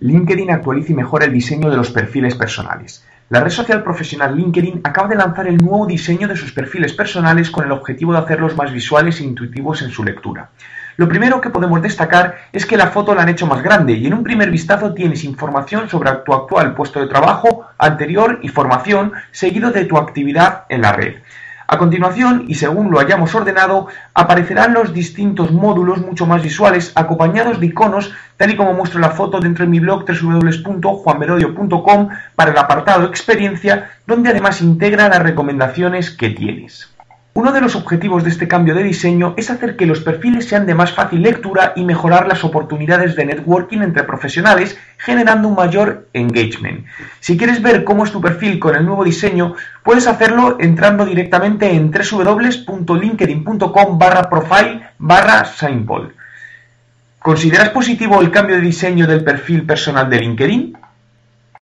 LinkedIn actualiza y mejora el diseño de los perfiles personales. La red social profesional LinkedIn acaba de lanzar el nuevo diseño de sus perfiles personales con el objetivo de hacerlos más visuales e intuitivos en su lectura. Lo primero que podemos destacar es que la foto la han hecho más grande y en un primer vistazo tienes información sobre tu actual puesto de trabajo, anterior y formación, seguido de tu actividad en la red. A continuación, y según lo hayamos ordenado, aparecerán los distintos módulos mucho más visuales acompañados de iconos tal y como muestro la foto dentro de mi blog www.juanmerodio.com para el apartado experiencia donde además integra las recomendaciones que tienes. Uno de los objetivos de este cambio de diseño es hacer que los perfiles sean de más fácil lectura y mejorar las oportunidades de networking entre profesionales, generando un mayor engagement. Si quieres ver cómo es tu perfil con el nuevo diseño, puedes hacerlo entrando directamente en www.linkedin.com barra profile barra. ¿Consideras positivo el cambio de diseño del perfil personal de LinkedIn?